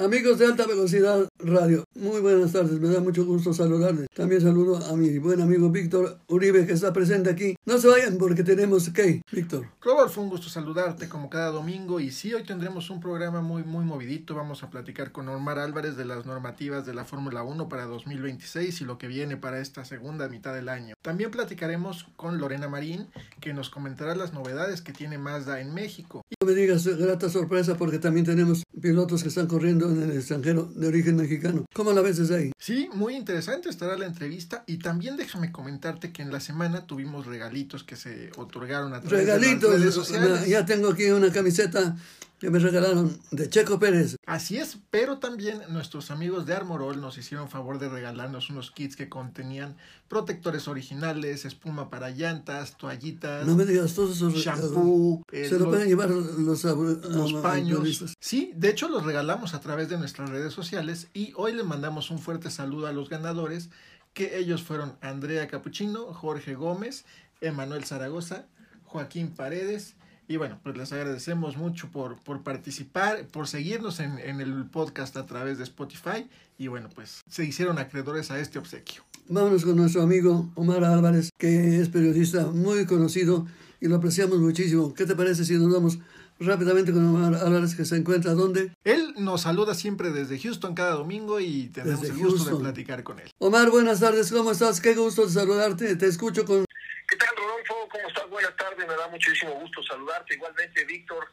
Amigos de Alta Velocidad Radio, muy buenas tardes, me da mucho gusto saludarles. También saludo a mi buen amigo Víctor Uribe que está presente aquí. No se vayan porque tenemos que, Víctor. Rodolfo, un gusto saludarte como cada domingo y sí, hoy tendremos un programa muy muy movidito. Vamos a platicar con Omar Álvarez de las normativas de la Fórmula 1 para 2026 y lo que viene para esta segunda mitad del año. También platicaremos con Lorena Marín que nos comentará las novedades que tiene Mazda en México. No me digas grata sorpresa porque también tenemos pilotos que están corriendo en el extranjero de origen mexicano. ¿Cómo la ves ahí? Sí, muy interesante estará la entrevista y también déjame comentarte que en la semana tuvimos regalitos que se otorgaron a través regalitos, de las redes sociales. Ya tengo aquí una camiseta que me regalaron de Checo Pérez. Así es, pero también nuestros amigos de Armorol nos hicieron favor de regalarnos unos kits que contenían protectores originales, espuma para llantas, toallitas, No me digas todos esos shampoo, eh, Se lo los- pueden llevar los, los paños. Sí, de hecho los regalamos a través de nuestras redes sociales y hoy le mandamos un fuerte saludo a los ganadores, que ellos fueron Andrea Capuchino, Jorge Gómez, Emanuel Zaragoza, Joaquín Paredes. Y bueno, pues les agradecemos mucho por, por participar, por seguirnos en, en el podcast a través de Spotify. Y bueno, pues se hicieron acreedores a este obsequio. Vámonos con nuestro amigo Omar Álvarez, que es periodista muy conocido y lo apreciamos muchísimo. ¿Qué te parece si nos vamos rápidamente con Omar Álvarez, que se encuentra dónde? Él nos saluda siempre desde Houston cada domingo y tenemos Desde el gusto Houston. de platicar con él. Omar, buenas tardes, ¿cómo estás? Qué gusto de saludarte. Te escucho con ¿Qué tal, Rodolfo? ¿Cómo estás? Buenas tardes, me da muchísimo gusto saludarte. Igualmente, Víctor,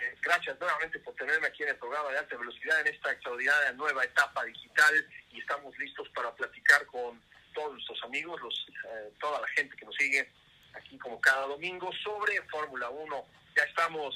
eh, gracias nuevamente por tenerme aquí en el programa de alta velocidad en esta extraordinaria nueva etapa digital y estamos listos para platicar con todos nuestros amigos, los, eh, toda la gente que nos sigue aquí como cada domingo sobre Fórmula 1. Ya estamos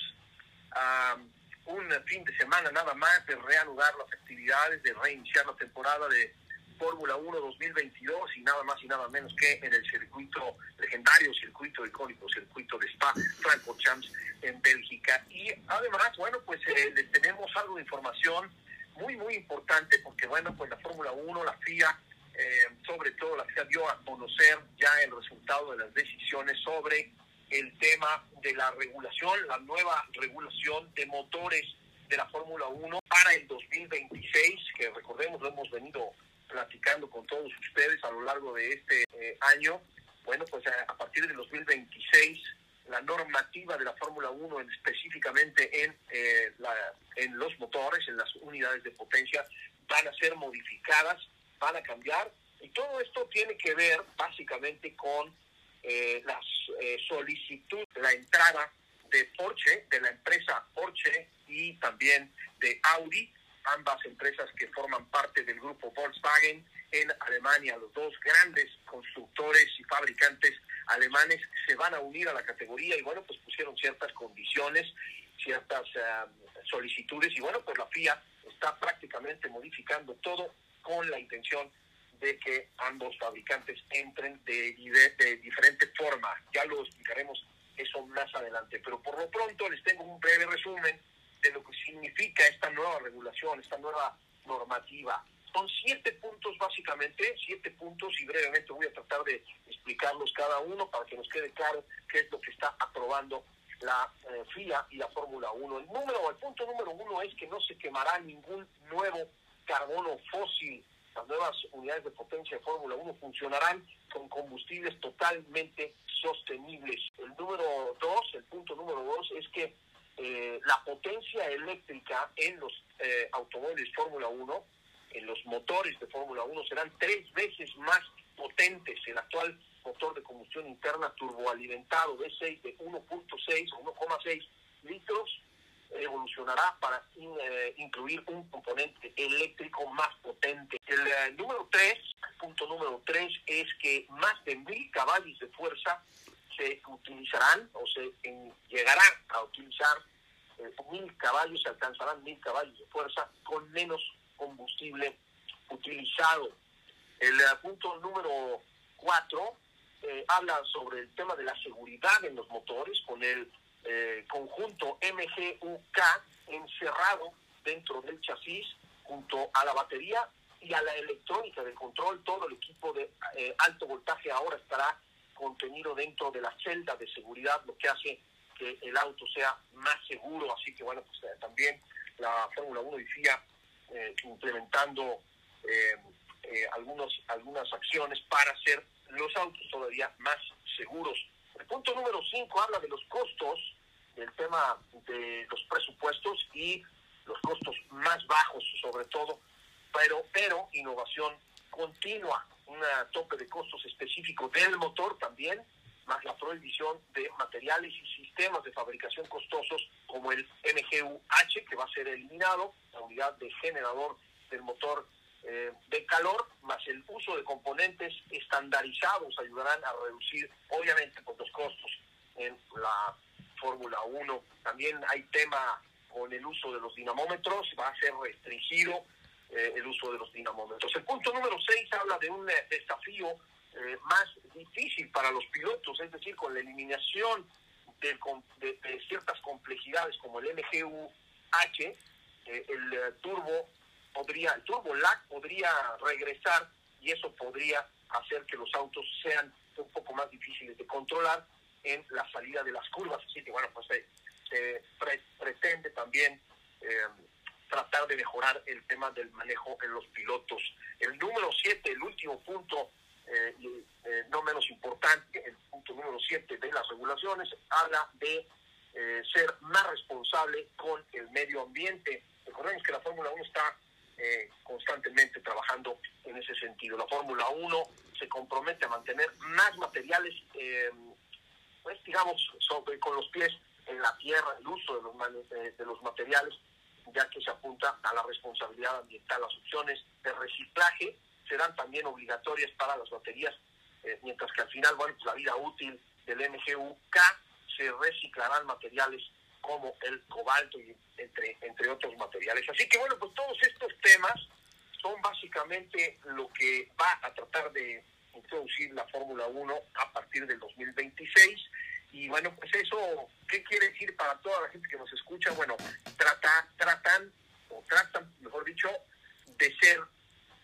a un fin de semana nada más de reanudar las actividades, de reiniciar la temporada de Fórmula 1 2022 y nada más y nada menos que en el circuito legendario, circuito icónico, circuito de Spa, Francorchamps en Bélgica. Y además, bueno, pues eh, les tenemos algo de información muy, muy importante porque, bueno, pues la Fórmula 1, la FIA, eh, sobre todo la FIA dio a conocer ya el resultado de las decisiones sobre el tema de la regulación, la nueva regulación de motores de la Fórmula 1 para el 2026, que recordemos lo hemos venido platicando con todos ustedes a lo largo de este eh, año. Bueno, pues a, a partir del 2026 la normativa de la Fórmula 1 en- específicamente en, eh, la, en los motores, en las unidades de potencia, van a ser modificadas, van a cambiar y todo esto tiene que ver básicamente con eh, la eh, solicitud, la entrada de Porsche, de la empresa Porsche y también de Audi, ambas empresas que forman parte del grupo Volkswagen en Alemania, los dos grandes constructores y fabricantes alemanes se van a unir a la categoría y bueno, pues pusieron ciertas condiciones, ciertas solicitudes y bueno, pues la FIA está prácticamente modificando todo con la intención de que ambos fabricantes entren de, de, de diferente forma. Ya lo explicaremos eso más adelante, pero por lo pronto les tengo un breve resumen de lo que significa nueva regulación, esta nueva normativa. Son siete puntos básicamente, siete puntos y brevemente voy a tratar de explicarlos cada uno para que nos quede claro qué es lo que está aprobando la eh, FIA y la Fórmula 1. El número, el punto número uno es que no se quemará ningún nuevo carbono fósil. Las nuevas unidades de potencia de Fórmula 1 funcionarán con combustibles totalmente sostenibles. El número dos, el punto número dos es que eh, la potencia eléctrica en los eh, automóviles Fórmula 1, en los motores de Fórmula 1, serán tres veces más potentes. El actual motor de combustión interna turboalimentado V6 de 1.6 o 1,6 litros evolucionará para in- eh, incluir un componente eléctrico más potente. El eh, número 3, punto número 3, es que más de mil caballos de fuerza se utilizarán o se llegará a utilizar eh, mil caballos, se alcanzarán mil caballos de fuerza con menos combustible utilizado. El eh, punto número cuatro eh, habla sobre el tema de la seguridad en los motores con el conjunto MGUK encerrado dentro del chasis junto a la batería y a la electrónica de control. Todo el equipo de alto voltaje ahora estará contenido dentro de la celda de seguridad, lo que hace que el auto sea más seguro. Así que bueno, pues eh, también la Fórmula 1 decía eh, implementando eh, algunos, algunas acciones para hacer los autos todavía más seguros. El punto número 5 habla de los costos, del tema de los presupuestos y los costos más bajos sobre todo, pero, pero innovación continua, un tope de costos específico del motor también, más la prohibición de materiales y sistemas de fabricación costosos como el MGU-H, que va a ser eliminado, la unidad de generador del motor eh, de calor, más el uso de componentes estandarizados ayudarán a reducir, obviamente, pues, los costos en la Fórmula 1. También hay tema con el uso de los dinamómetros, va a ser restringido eh, el uso de los dinamómetros. El punto número 6 habla de un eh, desafío eh, más difícil para los pilotos, es decir, con la eliminación de, de, de ciertas complejidades como el MGU-H, el turbo podría, el turbo lag podría regresar y eso podría hacer que los autos sean un poco más difíciles de controlar en la salida de las curvas. Así que bueno, pues se, se pre pretende también eh, tratar de mejorar el tema del manejo en los pilotos. El número 7, el último punto, eh, eh, no menos importante, el punto número 7 de las regulaciones, habla de eh, ser más responsable con el medio ambiente. Recordemos que la Fórmula 1 está eh, constantemente trabajando en ese sentido. La Fórmula 1 se compromete a mantener más materiales, pues digamos, sobre, con los pies en la tierra, el uso de los, de los materiales, ya que se apunta a la responsabilidad ambiental. Las opciones de reciclaje serán también obligatorias para las baterías, eh, mientras que al final, bueno, pues la vida útil del MGU-K se reciclarán materiales como el cobalto y entre, otros materiales. Así que bueno, pues todos estos temas son básicamente lo que va a tratar de introducir la Fórmula 1 a partir del 2026. Y bueno, pues eso, ¿qué quiere decir para toda la gente que nos escucha? Bueno, trata, tratan, o tratan, mejor dicho, de ser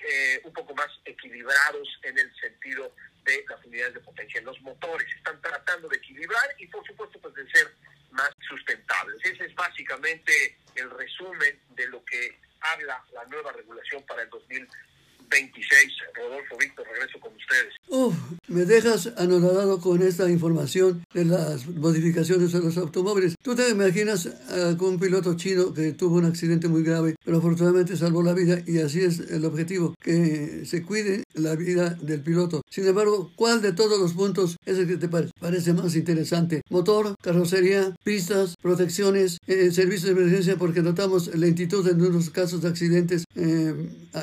eh, un poco más equilibrados en el sentido de las unidades de potencia. Los motores están tratando de equilibrar y por supuesto pues de ser más sustentables. Ese es básicamente el resumen de lo que habla la nueva regulación para el 2026. Rodolfo Víctor, regreso con ustedes. Uf, me dejas anonadado con esta información de las modificaciones de los automóviles. ¿Tú te imaginas a un piloto chino que tuvo un accidente muy grave, pero afortunadamente salvó la vida y así es el objetivo, que se cuide la vida del piloto? Sin embargo, ¿cuál de todos los puntos es el que te parece más interesante? Motor, carrocería, pistas, protecciones, eh, servicio de emergencia, porque notamos lentitud en unos casos de accidentes eh,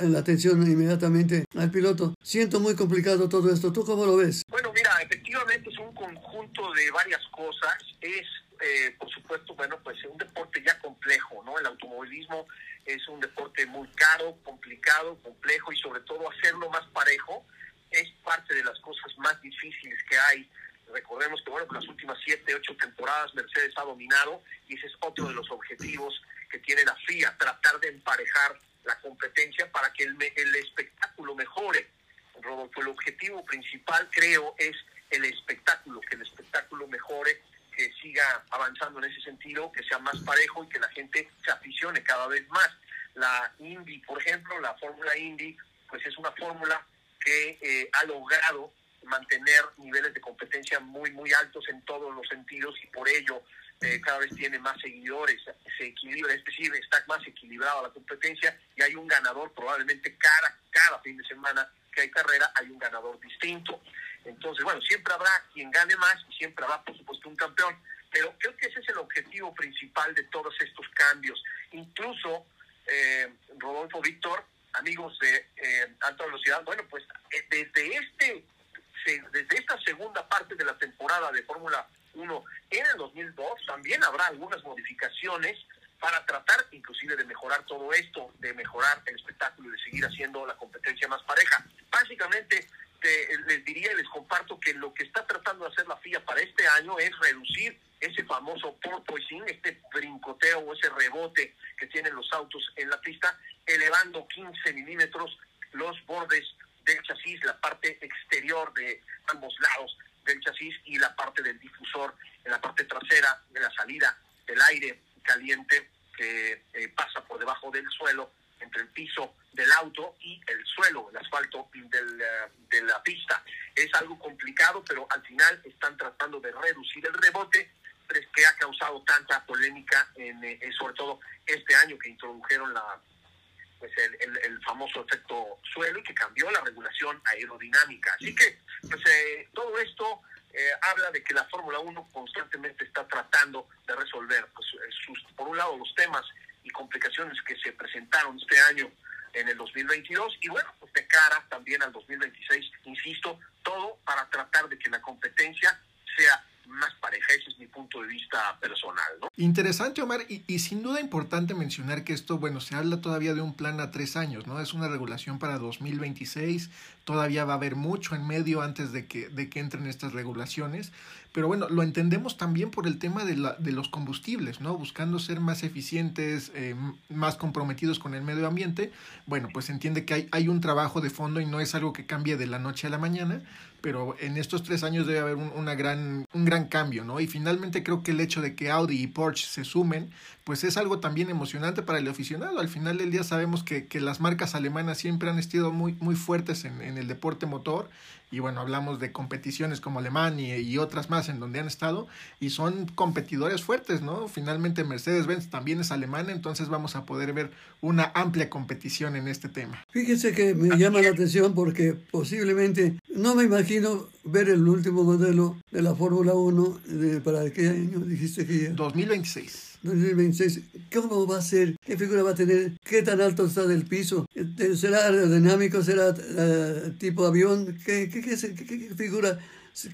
en la atención inmediatamente al piloto. Siento muy complicado todo esto. ¿Tú cómo lo Bueno, mira, efectivamente es un conjunto de varias cosas. Es, eh, por supuesto, bueno, pues un deporte ya complejo, ¿no? El automovilismo es un deporte muy caro, complicado, complejo y sobre todo hacerlo más parejo es parte de las cosas más difíciles que hay. Recordemos que, bueno, las últimas siete, ocho temporadas Mercedes ha dominado y ese es otro de los objetivos que tiene la FIA, tratar de emparejar la competencia para que el, el espectáculo mejore. Rodolfo, el objetivo principal, creo, es el espectáculo, que el espectáculo mejore, que siga avanzando en ese sentido, que sea más parejo y que la gente se aficione cada vez más. La Indy, por ejemplo, la Fórmula Indy, pues es una fórmula que eh, ha logrado mantener niveles de competencia muy, muy altos en todos los sentidos y por ello eh, cada vez tiene más seguidores, se equilibra, es decir, está más equilibrada la competencia y hay un ganador probablemente cada, cada fin de semana que hay carrera, hay un ganador distinto. Entonces, bueno, siempre habrá quien gane más y siempre habrá, por supuesto, un campeón. Pero creo que ese es el objetivo principal de todos estos cambios. Incluso, eh, Rodolfo Víctor, amigos de eh, alta velocidad, bueno, pues eh, desde este se, desde esta segunda parte de la temporada de Fórmula 1 en el 2002 también habrá algunas modificaciones para tratar inclusive de mejorar todo esto, de mejorar el espectáculo y de seguir haciendo la competencia más pareja. Básicamente te, les diría y les comparto que lo que está tratando de hacer la FIA para este año es reducir ese famoso porpoising, este brincoteo o ese rebote que tienen los autos en la pista, elevando 15 milímetros los bordes del chasis, la parte exterior de ambos lados del chasis y la parte del difusor en la parte trasera de la salida del aire caliente que eh, pasa por debajo del suelo entre el piso del auto y el suelo, el asfalto del, eh, de la pista. Es algo complicado, pero al final están tratando de reducir el rebote que ha causado tanta polémica, en, eh, sobre todo este año que introdujeron la pues el, el, famoso efecto suelo y que cambió la regulación aerodinámica. Así que pues, eh, todo esto eh, habla de que la Fórmula 1 constantemente está tratando de resolver, pues, sus, por un lado, los temas y complicaciones que se presentaron este año en el 2022 y bueno, pues de cara también al 2026, insisto, todo para tratar de que la competencia sea más pareja. Ese es mi punto de vista personal, ¿no? Interesante, Omar, y, y, sin duda importante mencionar que esto, bueno, se habla todavía de un plan a tres años, ¿no? Es una regulación para 2026, todavía va a haber mucho en medio antes de que, de que entren estas regulaciones, pero bueno, lo entendemos también por el tema de, la, de los combustibles, ¿no? Buscando ser más eficientes, eh, más comprometidos con el medio ambiente, bueno, pues entiende que hay, hay un trabajo de fondo y no es algo que cambie de la noche a la mañana, pero en estos tres años debe haber un, una gran, un gran cambio, ¿no? Y finalmente creo que el hecho de que Audi y Porsche se sumen, pues es algo también emocionante para el aficionado. Al final del día sabemos que, que las marcas alemanas siempre han estado muy, muy fuertes en el deporte motor y bueno, hablamos de competiciones como Alemania y, otras más en donde han estado y son competidores fuertes, ¿no? Finalmente Mercedes-Benz también es alemana, entonces vamos a poder ver una amplia competición en este tema. Fíjese que me llama la atención porque posiblemente no me imagino ver el último modelo de la Fórmula 1 de, para qué año dijiste que 2026. 2026, ¿cómo va a ser? ¿Qué figura va a tener? ¿Qué tan alto está del piso? ¿Será aerodinámico? ¿Será uh, tipo avión? ¿Qué, qué, figura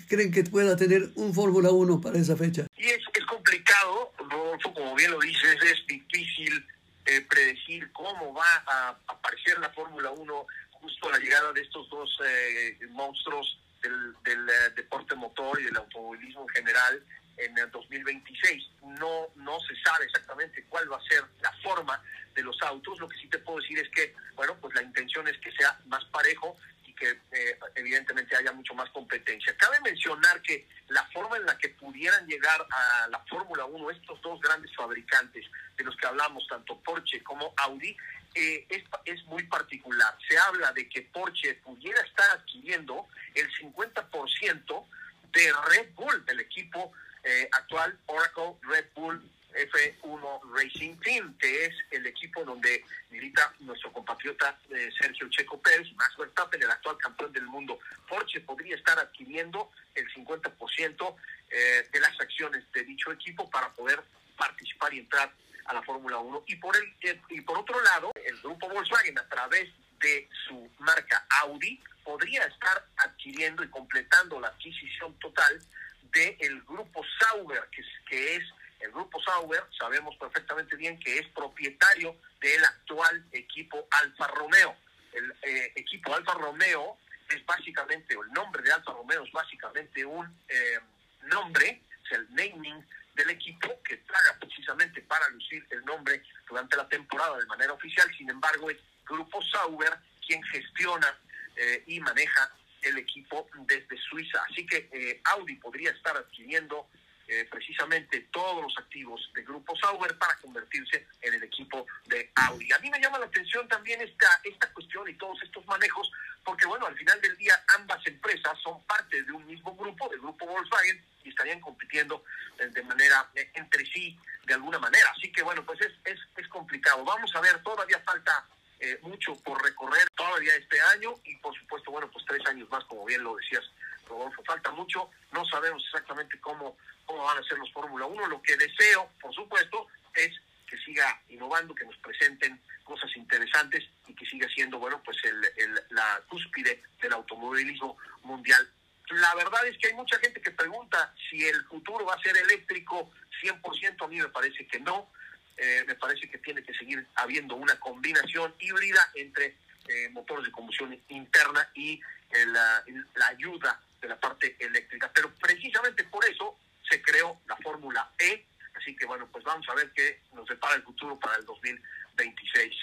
creen que pueda tener un Fórmula 1 para esa fecha? Y es, es complicado, Rodolfo, como bien lo dices, es difícil eh, predecir cómo va a aparecer la Fórmula 1 justo a la llegada de estos dos eh, monstruos del, del deporte motor y del automovilismo en general en el 2026. No, no se sabe exactamente cuál va a ser la forma de los autos. Lo que sí te puedo decir es que, bueno, pues la intención es que sea más parejo y que eh, evidentemente haya mucho más competencia. Cabe mencionar que la forma en la que pudieran llegar a la Fórmula 1 estos dos grandes fabricantes de los que hablamos, tanto Porsche como Audi, eh, es, es muy particular. Se habla de que Porsche pudiera estar adquiriendo el 50% de Red Bull, del equipo eh, actual Oracle Red Bull F1 Racing Team, que es el equipo donde milita nuestro compatriota eh, Sergio Checo Pérez, Max Verstappen, el actual campeón del mundo. Porsche podría estar adquiriendo el 50% eh, de las acciones de dicho equipo para poder participar y entrar a la Fórmula 1. Y por, el, eh, y por otro lado, el grupo Volkswagen, a través de su marca Audi, podría estar adquiriendo y completando la adquisición total del grupo Sauber, que es, que es el grupo Sauber, sabemos perfectamente bien que es propietario del actual equipo Alfa Romeo. El eh, equipo Alfa Romeo es básicamente, o el nombre de Alfa Romeo es básicamente un eh, nombre, es el naming del equipo que traga precisamente para lucir el nombre durante la temporada de manera oficial. Sin embargo, es Grupo Sauber quien gestiona eh, y maneja el equipo desde Suiza. Así que eh, Audi podría estar adquiriendo eh, precisamente todos los activos del grupo Sauber para convertirse en el equipo de Audi. A mí me llama la atención también esta, esta cuestión y todos estos manejos, porque bueno, al final del día ambas empresas son parte de un mismo grupo, del grupo Volkswagen, y estarían compitiendo eh, de manera eh, entre sí de alguna manera. Así que bueno, pues es, es, es complicado. Vamos a ver, todavía falta eh, mucho por recorrer todavía este año y por supuesto, bueno, pues tres años más, como bien lo decías, Rodolfo, falta mucho, no sabemos exactamente cómo, cómo van a ser los Fórmula 1, lo que deseo, por supuesto, es que siga innovando, que nos presenten cosas interesantes y que siga siendo, bueno, pues el, el, la cúspide del automovilismo mundial. La verdad es que hay mucha gente que pregunta si el futuro va a ser eléctrico. 100%, a mí me parece que no, eh, me parece que tiene que seguir habiendo una combinación híbrida entre eh, motores de combustión interna y eh, la, la, ayuda de la parte eléctrica. Pero precisamente por eso se creó la Fórmula E. Así que bueno, pues vamos a ver qué nos depara el futuro para el 2026.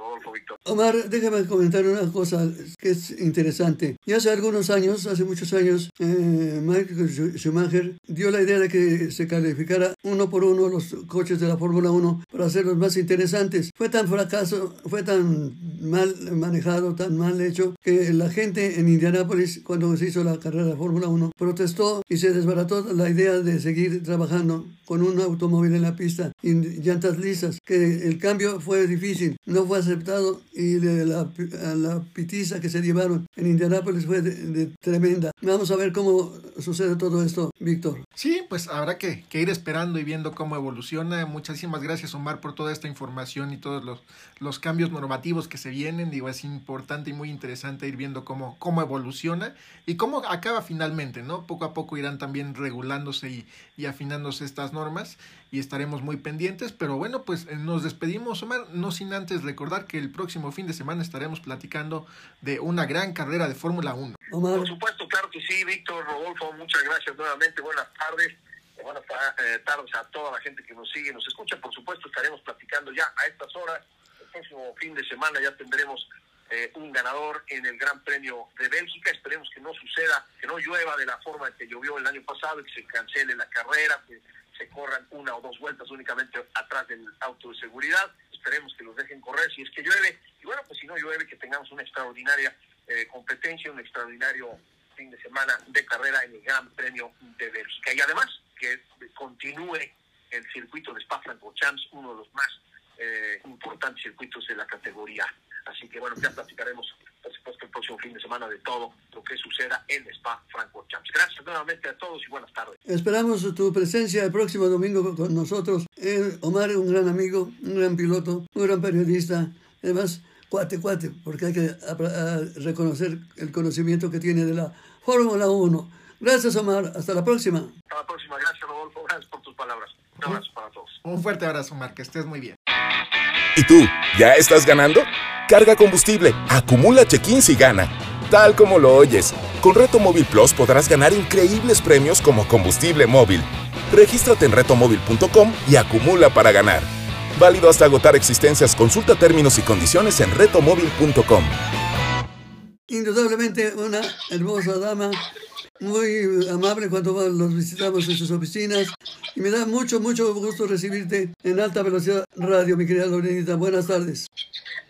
Rodolfo Víctor. Omar, déjame comentar una cosa que es interesante. Ya hace algunos años, hace muchos años, eh, Michael Schumacher dio la idea de que se calificara uno por uno los coches de la Fórmula 1 para hacerlos más interesantes. Fue tan fracaso, fue tan mal manejado, tan mal hecho, que la gente en Indianápolis, cuando se hizo la carrera de Fórmula 1, protestó y se desbarató la idea de seguir trabajando con un automóvil en la pista y llantas lisas, que el cambio fue difícil, no fue aceptado y de la, la pitiza que se llevaron en Indianápolis fue de, tremenda. Vamos a ver cómo sucede todo esto, Víctor. Sí, pues habrá que, que, ir esperando y viendo cómo evoluciona. Muchísimas gracias, Omar, por toda esta información y todos los, los cambios normativos que se vienen. Digo, es importante y muy interesante ir viendo cómo, cómo evoluciona y cómo acaba finalmente, ¿no? Poco a poco irán también regulándose y, y afinándose estas normas y estaremos muy pendientes. Pero bueno, pues eh, nos despedimos, Omar, no sin antes recordar que el próximo fin de semana estaremos platicando de una gran carrera de Fórmula 1. Por supuesto, claro que sí, Víctor, Rodolfo, muchas gracias nuevamente, buenas tardes. Buenas eh, tardes a toda la gente que nos sigue, nos escucha. Por supuesto, estaremos platicando ya a estas horas. El próximo fin de semana ya tendremos eh, un ganador en el Gran Premio de Bélgica. Esperemos que no suceda, que no llueva de la forma en que llovió el año pasado y que se cancele la carrera, que se corran una o dos vueltas únicamente atrás del auto de seguridad. Esperemos que los dejen correr si es que llueve. Y bueno, pues si no llueve, que tengamos una extraordinaria eh, competencia, un extraordinario fin de semana de carrera en el Gran Premio de Bélgica. Y además, que continúe el circuito de Spa-Francorchamps, uno de los más eh, importantes circuitos de la categoría. Así que bueno, ya platicaremos, por supuesto, el próximo fin de semana de todo lo que suceda en Spa-Francorchamps. Gracias nuevamente a todos y buenas tardes. Esperamos tu presencia el próximo domingo con nosotros. Eh, Omar, un gran amigo, un gran piloto, un gran periodista. Además, cuate, cuate, porque hay que reconocer el conocimiento que tiene de la Fórmula 1. Gracias, Omar. Hasta la próxima. Hasta la próxima. Gracias, Rodolfo. Gracias por tus palabras. Un abrazo para todos. Un fuerte abrazo, Omar. Que estés muy bien. ¿Y tú? ¿Ya estás ganando? Carga combustible, acumula check-ins y gana. Tal como lo oyes. Con Reto Móvil Plus podrás ganar increíbles premios como combustible móvil. Regístrate en retomóvil.com y acumula para ganar. Válido hasta agotar existencias. Consulta términos y condiciones en retomóvil.com. Indudablemente una hermosa dama muy amable cuando los visitamos en sus oficinas y me da mucho, mucho gusto recibirte en Alta Velocidad Radio, mi querida Lorenita. Buenas tardes.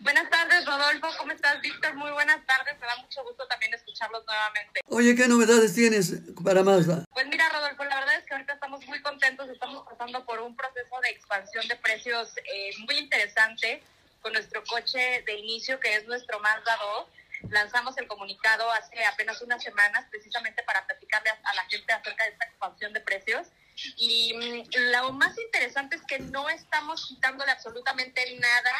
Buenas tardes, Rodolfo. ¿Cómo estás, Víctor? Muy buenas tardes. Me da mucho gusto también escucharlos nuevamente. Oye, ¿qué novedades tienes para Mazda? Pues mira, Rodolfo, la verdad es que ahorita estamos muy contentos. Estamos pasando por un proceso de expansión de precios eh, muy interesante con nuestro coche de inicio, que es nuestro Mazda 2 lanzamos el comunicado hace apenas unas semanas precisamente para platicarle a, la gente acerca de esta expansión de precios. Y mm, lo más interesante es que no estamos quitándole absolutamente nada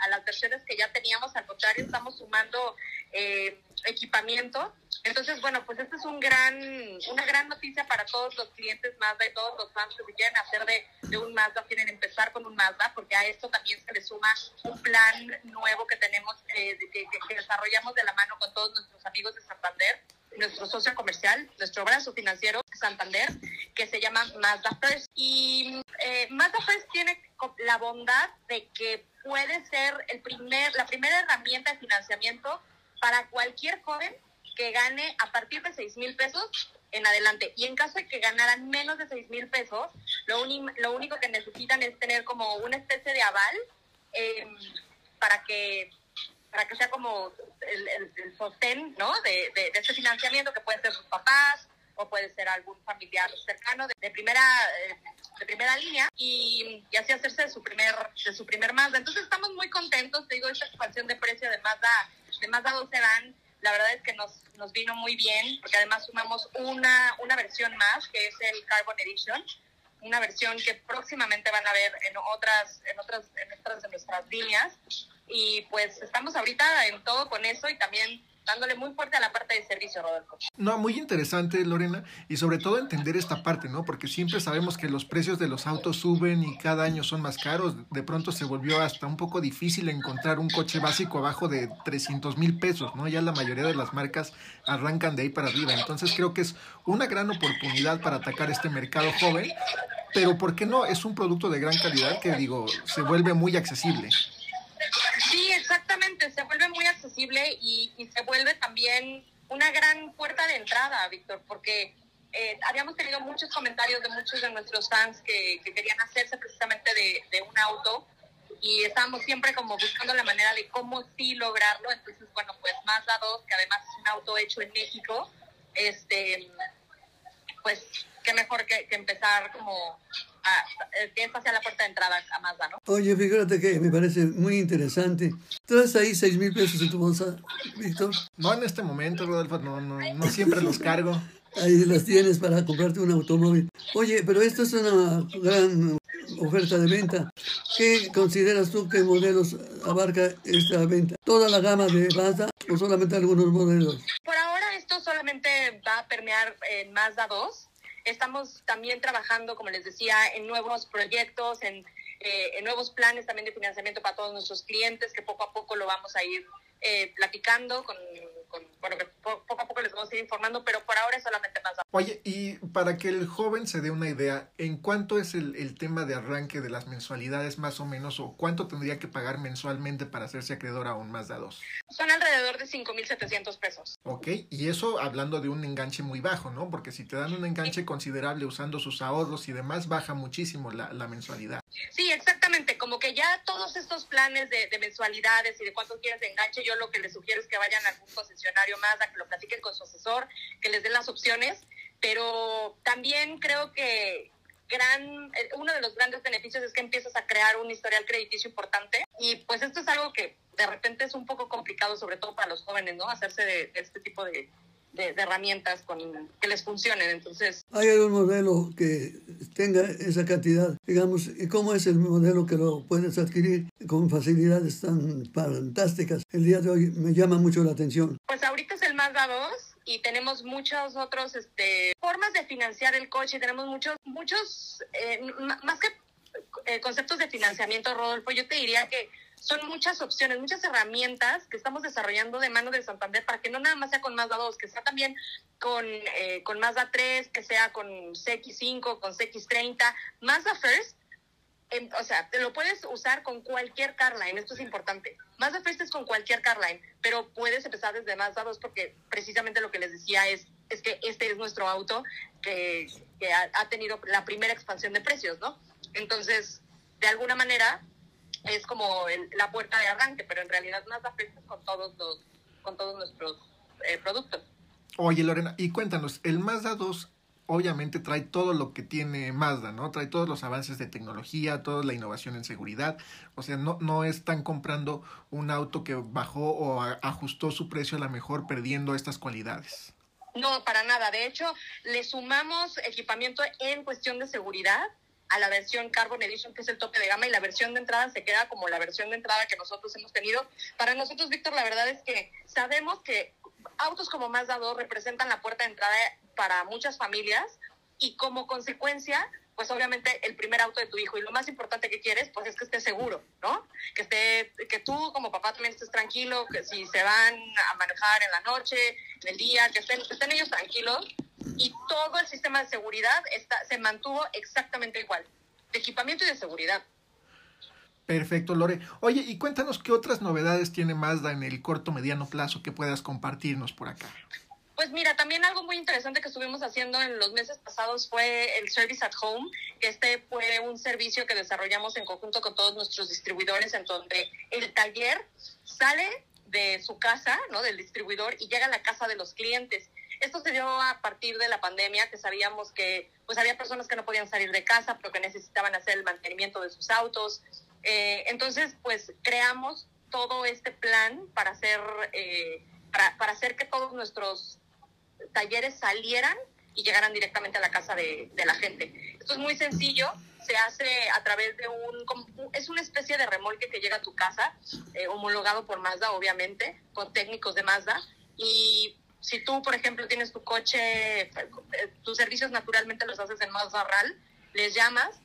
a, las versiones que ya teníamos, al contrario, estamos sumando eh, equipamiento. Entonces, bueno, pues esta es un gran, una gran noticia para todos los clientes Mazda y todos los fans que quieren hacer de, un Mazda, quieren empezar con un Mazda, porque a esto también se le suma un plan nuevo que tenemos, eh, que, que desarrollamos de la mano con todos nuestros amigos de Santander nuestro socio comercial, nuestro brazo financiero Santander, que se llama Mazda First. Y eh, Mazda First tiene la bondad de que puede ser el primer, la primera herramienta de financiamiento para cualquier joven que gane a partir de 6 mil pesos en adelante. Y en caso de que ganaran menos de 6 mil pesos, lo, lo único que necesitan es tener como una especie de aval eh, para que para que sea como el, el, sostén ¿no? de, de, este financiamiento que pueden ser sus papás o puede ser algún familiar cercano de, primera eh, de primera línea y, y, así hacerse de su primer de su primer Mazda. Entonces estamos muy contentos, te digo, esta expansión de precio de Mazda de Mazda 2 Sedan la verdad es que nos, nos vino muy bien porque además sumamos una, una versión más que es el Carbon Edition una versión que próximamente van a ver en otras en otras en otras de nuestras líneas. Y pues estamos ahorita en todo con eso y también dándole muy fuerte a la parte de servicio, Rodolfo. No, muy interesante, Lorena, y sobre todo entender esta parte, ¿no? Porque siempre sabemos que los precios de los autos suben y cada año son más caros. De pronto se volvió hasta un poco difícil encontrar un coche básico abajo de 300 mil pesos, ¿no? Ya la mayoría de las marcas arrancan de ahí para arriba. Entonces creo que es una gran oportunidad para atacar este mercado joven, pero ¿por qué no? Es un producto de gran calidad que, digo, se vuelve muy accesible. Sí, exactamente, se vuelve muy accesible y, se vuelve también una gran puerta de entrada, Víctor, porque eh, habíamos tenido muchos comentarios de muchos de nuestros fans que, que querían hacerse precisamente de, de, un auto y estábamos siempre como buscando la manera de cómo sí lograrlo. Entonces, bueno, pues Mazda 2, que además es un auto hecho en México, este, pues qué mejor que, que empezar como a, que esta sea la puerta de entrada a Mazda, ¿no? Oye, fíjate que me parece muy interesante. ¿Traes ahí seis mil pesos en tu bolsa, Víctor? No en este momento, Rodolfo, no, no, no siempre los cargo. Ahí las tienes para comprarte un automóvil. Oye, pero esto es una gran oferta de venta. ¿Qué consideras tú que modelos abarca esta venta? ¿Toda la gama de Mazda o solamente algunos modelos? Por ahora esto solamente va a permear en Mazda 2. Estamos también trabajando, como les decía, en nuevos proyectos, en, eh, en nuevos planes también de financiamiento para todos nuestros clientes, que poco a poco lo vamos a ir eh, platicando con, con, bueno, poco a poco les vamos a ir informando, pero por ahora es solamente Mazda. Oye, y para que el joven se dé una idea, ¿en cuánto es el, el, tema de arranque de las mensualidades más o menos, o cuánto tendría que pagar mensualmente para hacerse acreedor a un Mazda 2? Son alrededor de 5.700 pesos. Ok, y eso hablando de un enganche muy bajo, ¿no? Porque si te dan un enganche considerable usando sus ahorros y demás, baja muchísimo la, la mensualidad. Sí, exactamente, como que ya todos estos planes de, de mensualidades y de cuánto quieres de enganche, yo lo que les sugiero es que vayan a algún concesionario Mazda, que lo platiquen con su asesor, que les den las opciones, pero también creo que gran uno de los grandes beneficios es que empiezas a crear un historial crediticio importante y pues esto es algo que de repente es un poco complicado, sobre todo para los jóvenes, ¿no? Hacerse de este tipo de, de, de, herramientas con, que les funcionen. Entonces, ¿hay algún modelo que tenga esa cantidad? Digamos, ¿y cómo es el modelo que lo puedes adquirir con facilidades tan fantásticas? El día de hoy me llama mucho la atención. Pues ahorita es el Mazda 2 y tenemos muchos otros este, formas de financiar el coche. Tenemos muchos, muchos, eh, más que eh, conceptos de financiamiento, Rodolfo, yo te diría que son muchas opciones, muchas herramientas que estamos desarrollando de mano de Santander para que no nada más sea con Mazda 2, que sea también con, eh, con Mazda 3, que sea con CX5, con CX30. Mazda First, o sea, te lo puedes usar con cualquier Carline, esto es importante. Mazda First es con cualquier Carline, pero puedes empezar desde Mazda 2 porque precisamente lo que les decía es, es que este es nuestro auto que, ha tenido la primera expansión de precios, ¿no? Entonces, de alguna manera, es como el, la puerta de arranque, pero en realidad Mazda es con todos los, con todos nuestros eh, productos. Oye, Lorena, y cuéntanos, el Mazda 2 obviamente trae todo lo que tiene Mazda, ¿no? Trae todos los avances de tecnología, toda la innovación en seguridad. O sea, no, no están comprando un auto que bajó o a, ajustó su precio a la mejor perdiendo estas cualidades. No, para nada. De hecho, le sumamos equipamiento en cuestión de seguridad a la versión Carbon Edition, que es el tope de gama, y la versión de entrada se queda como la versión de entrada que nosotros hemos tenido. Para nosotros, Víctor, la verdad es que sabemos que autos como Mazda 2 representan la puerta de entrada para muchas familias y como consecuencia, pues obviamente el primer auto de tu hijo y lo más importante que quieres, pues es que esté seguro, ¿no? Que esté, que tú como papá también estés tranquilo, que si se van a manejar en la noche, en el día, que estén, que estén ellos tranquilos y todo el sistema de seguridad está, se mantuvo exactamente igual, de equipamiento y de seguridad. Perfecto, Lore. Oye, y cuéntanos qué otras novedades tiene Mazda en el corto mediano plazo que puedas compartirnos por acá. Pues mira, también algo muy interesante que estuvimos haciendo en los meses pasados fue el Service at Home, que este fue un servicio que desarrollamos en conjunto con todos nuestros distribuidores, en donde el taller sale de su casa, ¿no? Del distribuidor y llega a la casa de los clientes. Esto se dio a partir de la pandemia, que sabíamos que pues había personas que no podían salir de casa, pero que necesitaban hacer el mantenimiento de sus autos. Eh, entonces, pues creamos todo este plan para hacer, eh, para, para hacer que todos nuestros talleres salieran y llegaran directamente a la casa de, de, la gente. Esto es muy sencillo, se hace a través de un, es una especie de remolque que llega a tu casa, eh, homologado por Mazda, obviamente, con técnicos de Mazda, y si tú, por ejemplo, tienes tu coche, eh, tus servicios naturalmente los haces en Mazda RAL, les llamas,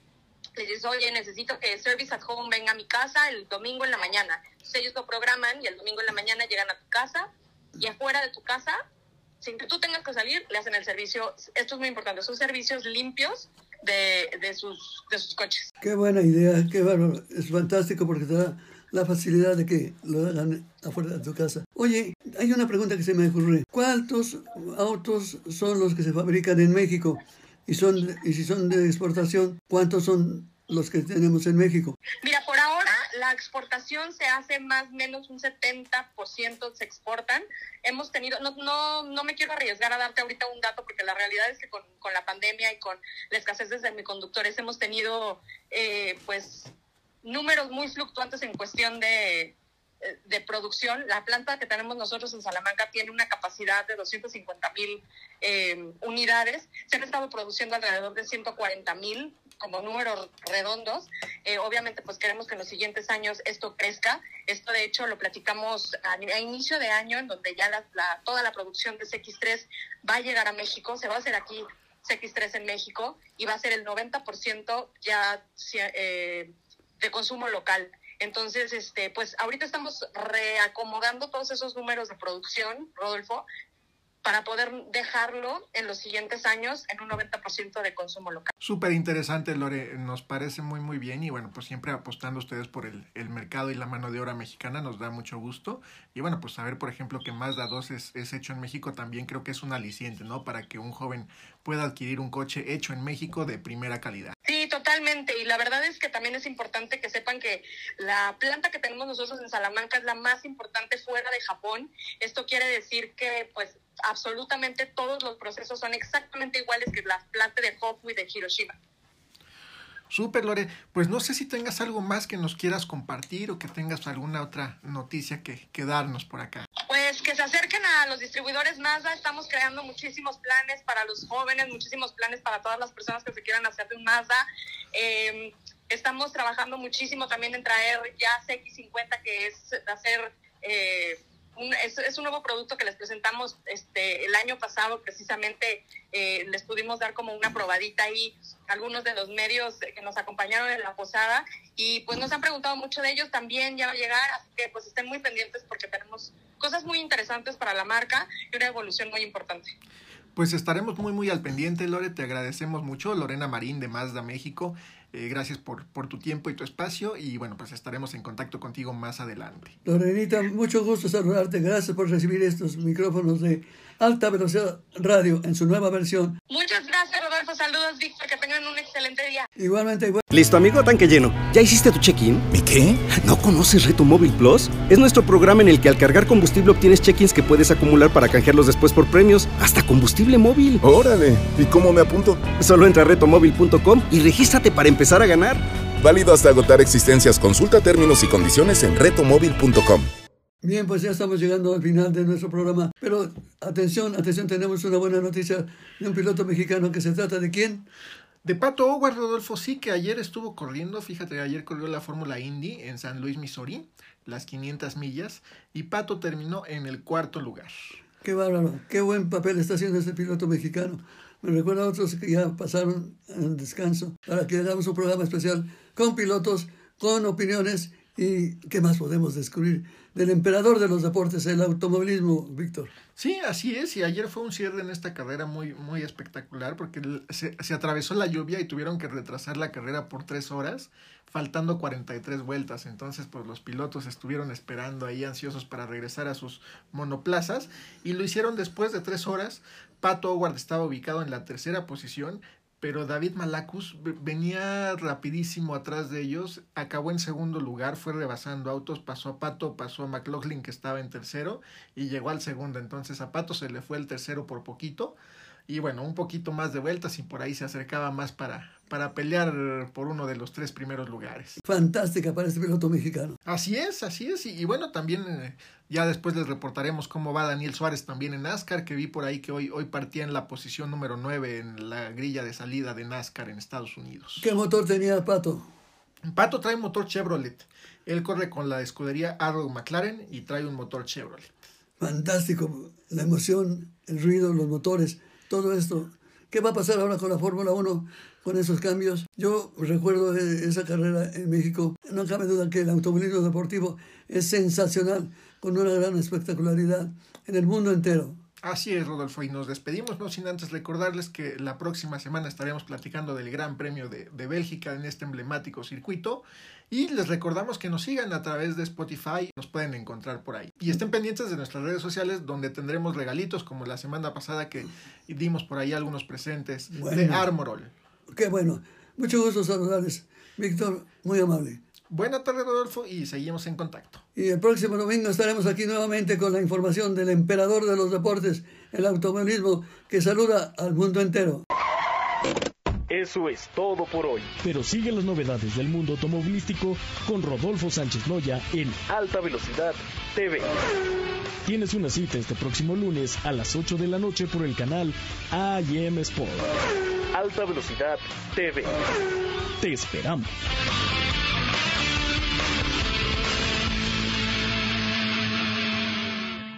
les dices, oye, necesito que Service at Home venga a mi casa el domingo en la mañana. Entonces ellos lo programan y el domingo en la mañana llegan a tu casa y afuera de tu casa, sin que tú tengas que salir, le hacen el servicio. Esto es muy importante, son servicios limpios de, de, sus, de sus coches. Qué buena idea, qué bárbaro. Es fantástico porque te da la facilidad de que lo hagan afuera de tu casa. Oye, hay una pregunta que se me ocurre. ¿Cuántos autos son los que se fabrican en México? Y, son, y si son de exportación, ¿cuántos son los que tenemos en México? Mira, por ahora la exportación se hace más o menos un 70% se exportan. Hemos tenido, no, no, no me quiero arriesgar a darte ahorita un dato porque la realidad es que con, con la pandemia y con la escasez de semiconductores hemos tenido eh, pues números muy fluctuantes en cuestión de, de producción. La planta que tenemos nosotros en Salamanca tiene una capacidad de 250 mil eh, unidades. Se han estado produciendo alrededor de 140 mil como números redondos. Eh, obviamente, pues queremos que en los siguientes años esto crezca. Esto, de hecho, lo platicamos a, a inicio de año, en donde ya la, la, toda la producción de CX3 va a llegar a México. Se va a hacer aquí CX3 en México y va a ser el 90% ya eh, de consumo local. Entonces, este, pues ahorita estamos reacomodando todos esos números de producción, Rodolfo, para poder dejarlo en los siguientes años en un 90% de consumo local. Súper interesante, Lore, nos parece muy, muy bien y bueno, pues siempre apostando ustedes por el, el, mercado y la mano de obra mexicana nos da mucho gusto y bueno, pues saber, por ejemplo, que Mazda 2 es, es hecho en México también creo que es un aliciente, ¿no? Para que un joven pueda adquirir un coche hecho en México de primera calidad. Y la verdad es que también es importante que sepan que la planta que tenemos nosotros en Salamanca es la más importante fuera de Japón. Esto quiere decir que, pues, absolutamente todos los procesos son exactamente iguales que la planta de y de Hiroshima. Súper, Lore. Pues no sé si tengas algo más que nos quieras compartir o que tengas alguna otra noticia que, que darnos por acá. Pues que se acerquen a los distribuidores Mazda. Estamos creando muchísimos planes para los jóvenes, muchísimos planes para todas las personas que se quieran hacer de un Mazda. Eh, estamos trabajando muchísimo también en traer ya CX50, que es hacer... Eh, es, es, un nuevo producto que les presentamos este, el año pasado, precisamente eh, les pudimos dar como una probadita ahí algunos de los medios que nos acompañaron en la posada y pues nos han preguntado mucho de ellos, también ya va a llegar, así que pues estén muy pendientes porque tenemos cosas muy interesantes para la marca y una evolución muy importante. Pues estaremos muy muy al pendiente, Lore, te agradecemos mucho, Lorena Marín de Mazda México. Eh, gracias por, por tu tiempo y tu espacio y bueno, pues estaremos en contacto contigo más adelante. Lorenita, mucho gusto saludarte. Gracias por recibir estos micrófonos de alta velocidad radio en su nueva versión. Muchas gracias, Rodolfo. Saludos, Víctor. Que tengan un excelente día. Igualmente, igual. Listo, amigo, tanque lleno. ¿Ya hiciste tu check-in? ¿Y qué? ¿No conoces Reto Móvil Plus? Es nuestro programa en el que al cargar combustible obtienes check-ins que puedes acumular para canjearlos después por premios, hasta combustible móvil. Órale, ¿y cómo me apunto? Solo entra a retomóvil.com y regístrate para empezar a ganar. Válido hasta agotar existencias. Consulta términos y condiciones en retomóvil.com. Bien, pues ya estamos llegando al final de nuestro programa. Pero atención, atención, tenemos una buena noticia de un piloto mexicano que se trata de quién. De Pato Howard, Rodolfo, sí, que ayer estuvo corriendo, fíjate, ayer corrió la Fórmula Indy en San Luis, Missouri, las 500 millas, y Pato terminó en el cuarto lugar. Qué bárbaro, qué buen papel está haciendo este piloto mexicano. Me recuerda a otros que ya pasaron en descanso para que hagamos un programa especial con pilotos, con opiniones y qué más podemos descubrir del emperador de los deportes, el automovilismo, Víctor. Sí, así es, y ayer fue un cierre en esta carrera muy, muy espectacular porque se, se, atravesó la lluvia y tuvieron que retrasar la carrera por tres horas, faltando 43 vueltas. Entonces, pues los pilotos estuvieron esperando ahí ansiosos para regresar a sus monoplazas y lo hicieron después de tres horas. Pato Howard estaba ubicado en la tercera posición, pero David Malacus venía rapidísimo atrás de ellos, acabó en segundo lugar, fue rebasando autos, pasó a Pato, pasó a McLaughlin que estaba en tercero y llegó al segundo, entonces a Pato se le fue el tercero por poquito y bueno, un poquito más de vueltas y por ahí se acercaba más para, para pelear por uno de los tres primeros lugares. Fantástica para este piloto mexicano. Así es, así es. Y, y bueno, también eh, ya después les reportaremos cómo va Daniel Suárez también en NASCAR, que vi por ahí que hoy, hoy partía en la posición número 9 en la grilla de salida de NASCAR en Estados Unidos. ¿Qué motor tenía Pato? Pato trae motor Chevrolet. Él corre con la escudería Arrow McLaren y trae un motor Chevrolet. fantástico, la emoción, el ruido, los motores, todo esto. ¿Qué va a pasar ahora con la Fórmula 1, con esos cambios? Yo recuerdo esa carrera en México. No cabe duda que el automovilismo deportivo es sensacional, con una gran espectacularidad en el mundo entero. Así es, Rodolfo, y nos despedimos, no sin antes recordarles que la próxima semana estaremos platicando del Gran Premio de, de, Bélgica en este emblemático circuito. Y les recordamos que nos sigan a través de Spotify, nos pueden encontrar por ahí. Y estén pendientes de nuestras redes sociales donde tendremos regalitos como la semana pasada que dimos por ahí algunos presentes de Armorol. Qué bueno, mucho gusto saludarles. Víctor, muy amable. Buenas tardes, Rodolfo, y seguimos en contacto. Y el próximo domingo estaremos aquí nuevamente con la información del emperador de los deportes, el automovilismo, que saluda al mundo entero. Eso es todo por hoy. Pero sigue las novedades del mundo automovilístico con Rodolfo Sánchez Loya en Alta Velocidad TV. Tienes una cita este próximo lunes a las 8 de la noche por el canal AM Sport. Alta Velocidad TV. Te esperamos.